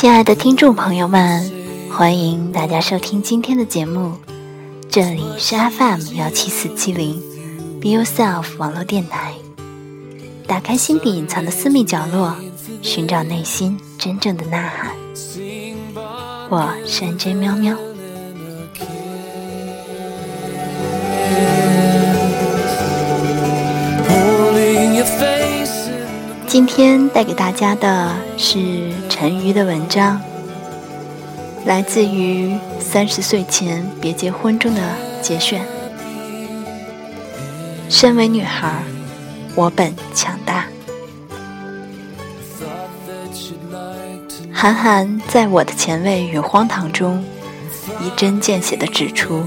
亲爱的听众朋友们，欢迎大家收听今天的节目，这里是 FM 幺七四七零，Be Yourself 网络电台。打开心底隐藏的私密角落，寻找内心真正的呐喊。我是 J 喵喵。今天带给大家的是陈瑜的文章，来自于《三十岁前别结婚》中的节选。身为女孩，我本强大。韩寒在我的前卫与荒唐中，一针见血地指出，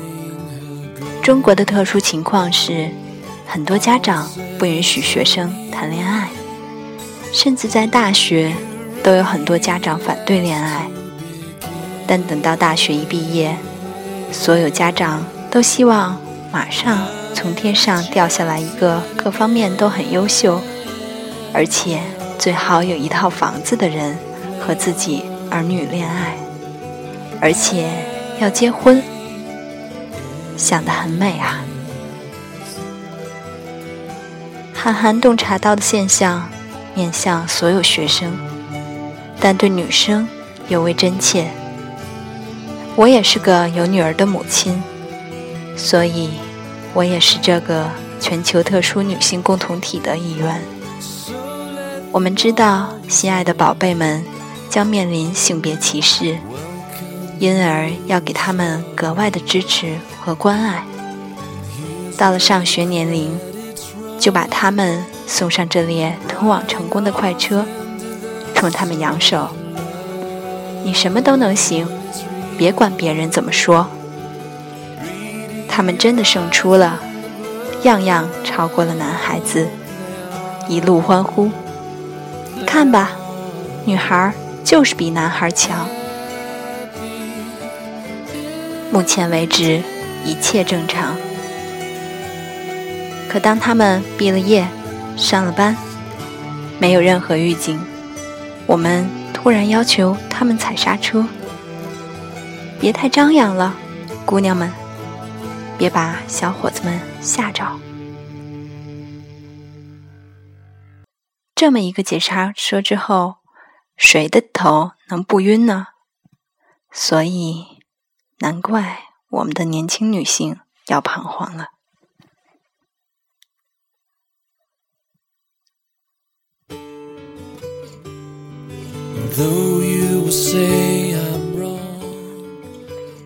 中国的特殊情况是，很多家长不允许学生谈恋爱。甚至在大学，都有很多家长反对恋爱。但等到大学一毕业，所有家长都希望马上从天上掉下来一个各方面都很优秀，而且最好有一套房子的人和自己儿女恋爱，而且要结婚，想得很美啊。韩寒洞察到的现象。面向所有学生，但对女生尤为真切。我也是个有女儿的母亲，所以我也是这个全球特殊女性共同体的一员。我们知道，心爱的宝贝们将面临性别歧视，因而要给他们格外的支持和关爱。到了上学年龄，就把他们。送上这列通往成功的快车，冲他们扬手。你什么都能行，别管别人怎么说。他们真的胜出了，样样超过了男孩子，一路欢呼。看吧，女孩就是比男孩强。目前为止，一切正常。可当他们毕了业，上了班，没有任何预警，我们突然要求他们踩刹车，别太张扬了，姑娘们，别把小伙子们吓着。这么一个急刹车之后，谁的头能不晕呢？所以，难怪我们的年轻女性要彷徨了。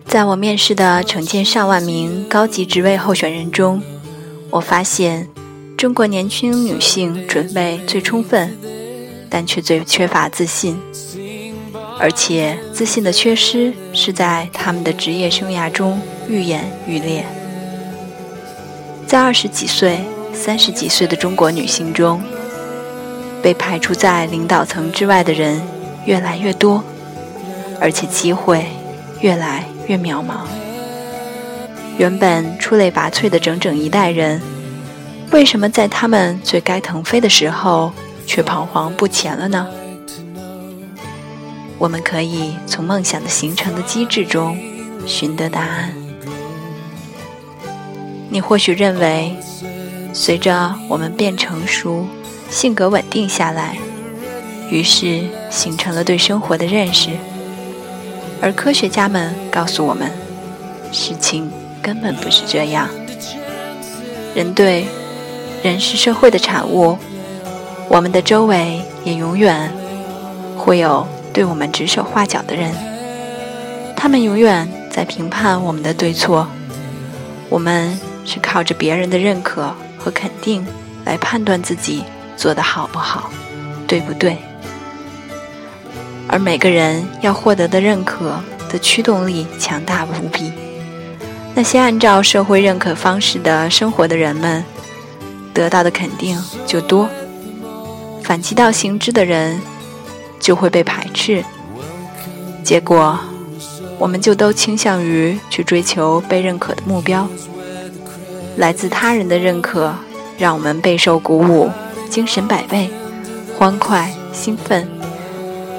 在我面试的成千上万名高级职位候选人中，我发现中国年轻女性准备最充分，但却最缺乏自信，而且自信的缺失是在她们的职业生涯中愈演愈烈。在二十几岁、三十几岁的中国女性中，被排除在领导层之外的人。越来越多，而且机会越来越渺茫。原本出类拔萃的整整一代人，为什么在他们最该腾飞的时候却彷徨不前了呢？我们可以从梦想的形成的机制中寻得答案。你或许认为，随着我们变成熟，性格稳定下来。于是形成了对生活的认识，而科学家们告诉我们，事情根本不是这样。人对人是社会的产物，我们的周围也永远会有对我们指手画脚的人，他们永远在评判我们的对错。我们是靠着别人的认可和肯定来判断自己做的好不好，对不对。而每个人要获得的认可的驱动力强大无比。那些按照社会认可方式的生活的人们，得到的肯定就多；反其道行之的人就会被排斥。结果，我们就都倾向于去追求被认可的目标。来自他人的认可，让我们备受鼓舞，精神百倍，欢快兴奋。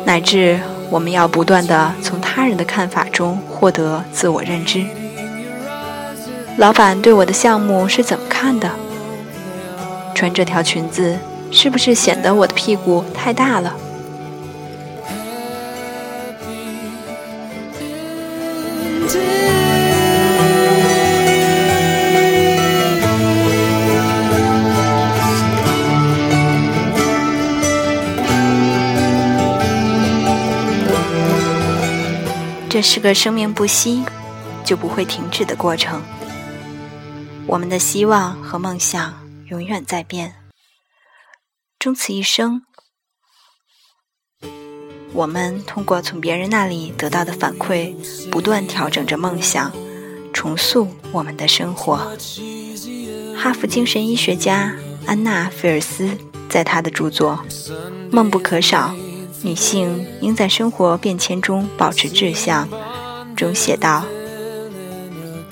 乃至我们要不断的从他人的看法中获得自我认知。老板对我的项目是怎么看的？穿这条裙子是不是显得我的屁股太大了？这是个生命不息，就不会停止的过程。我们的希望和梦想永远在变，终此一生，我们通过从别人那里得到的反馈，不断调整着梦想，重塑我们的生活。哈佛精神医学家安娜·菲尔斯在她的著作《梦不可少：女性应在生活变迁中保持志向》中写道。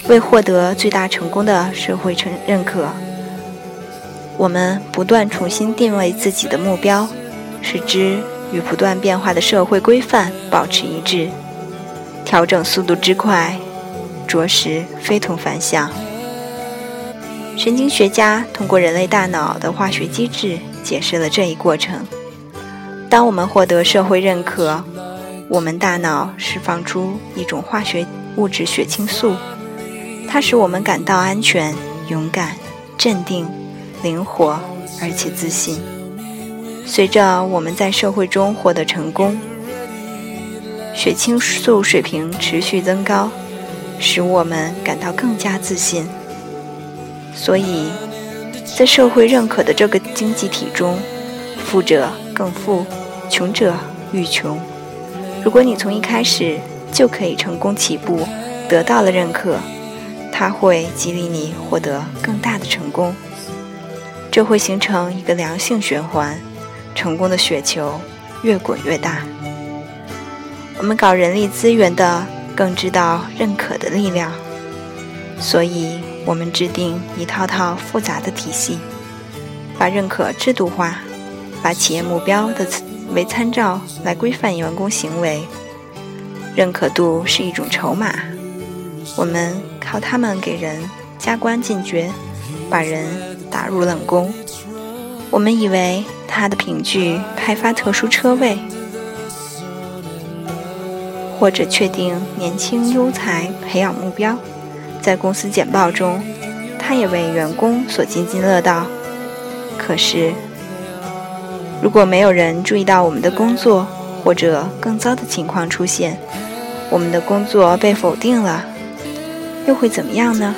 为获得最大成功的社会承认可，我们不断重新定位自己的目标，使之与不断变化的社会规范保持一致。调整速度之快，着实非同凡响。神经学家通过人类大脑的化学机制解释了这一过程。当我们获得社会认可，我们大脑释放出一种化学物质——血清素。它使我们感到安全、勇敢、镇定、灵活，而且自信。随着我们在社会中获得成功，血清素水平持续增高，使我们感到更加自信。所以，在社会认可的这个经济体中，富者更富，穷者愈穷。如果你从一开始就可以成功起步，得到了认可。它会激励你获得更大的成功，这会形成一个良性循环，成功的雪球越滚越大。我们搞人力资源的更知道认可的力量，所以我们制定一套套复杂的体系，把认可制度化，把企业目标的为参照来规范员工行为。认可度是一种筹码，我们。靠他们给人加官进爵，把人打入冷宫。我们以为他的凭据派发特殊车位，或者确定年轻优才培养目标，在公司简报中，他也为员工所津津乐道。可是，如果没有人注意到我们的工作，或者更糟的情况出现，我们的工作被否定了。又会怎么样呢？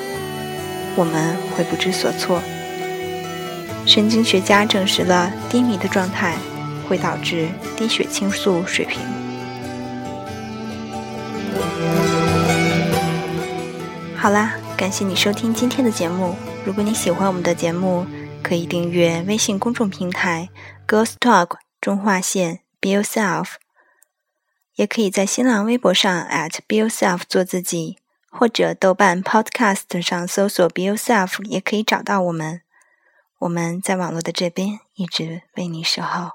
我们会不知所措。神经学家证实了低迷的状态会导致低血清素水平。好啦，感谢你收听今天的节目。如果你喜欢我们的节目，可以订阅微信公众平台 “Girls Talk 中划线 Be Yourself”，也可以在新浪微博上 @Be Yourself 做自己。或者豆瓣 Podcast 上搜索 “Be Yourself” 也可以找到我们。我们在网络的这边一直为你守候。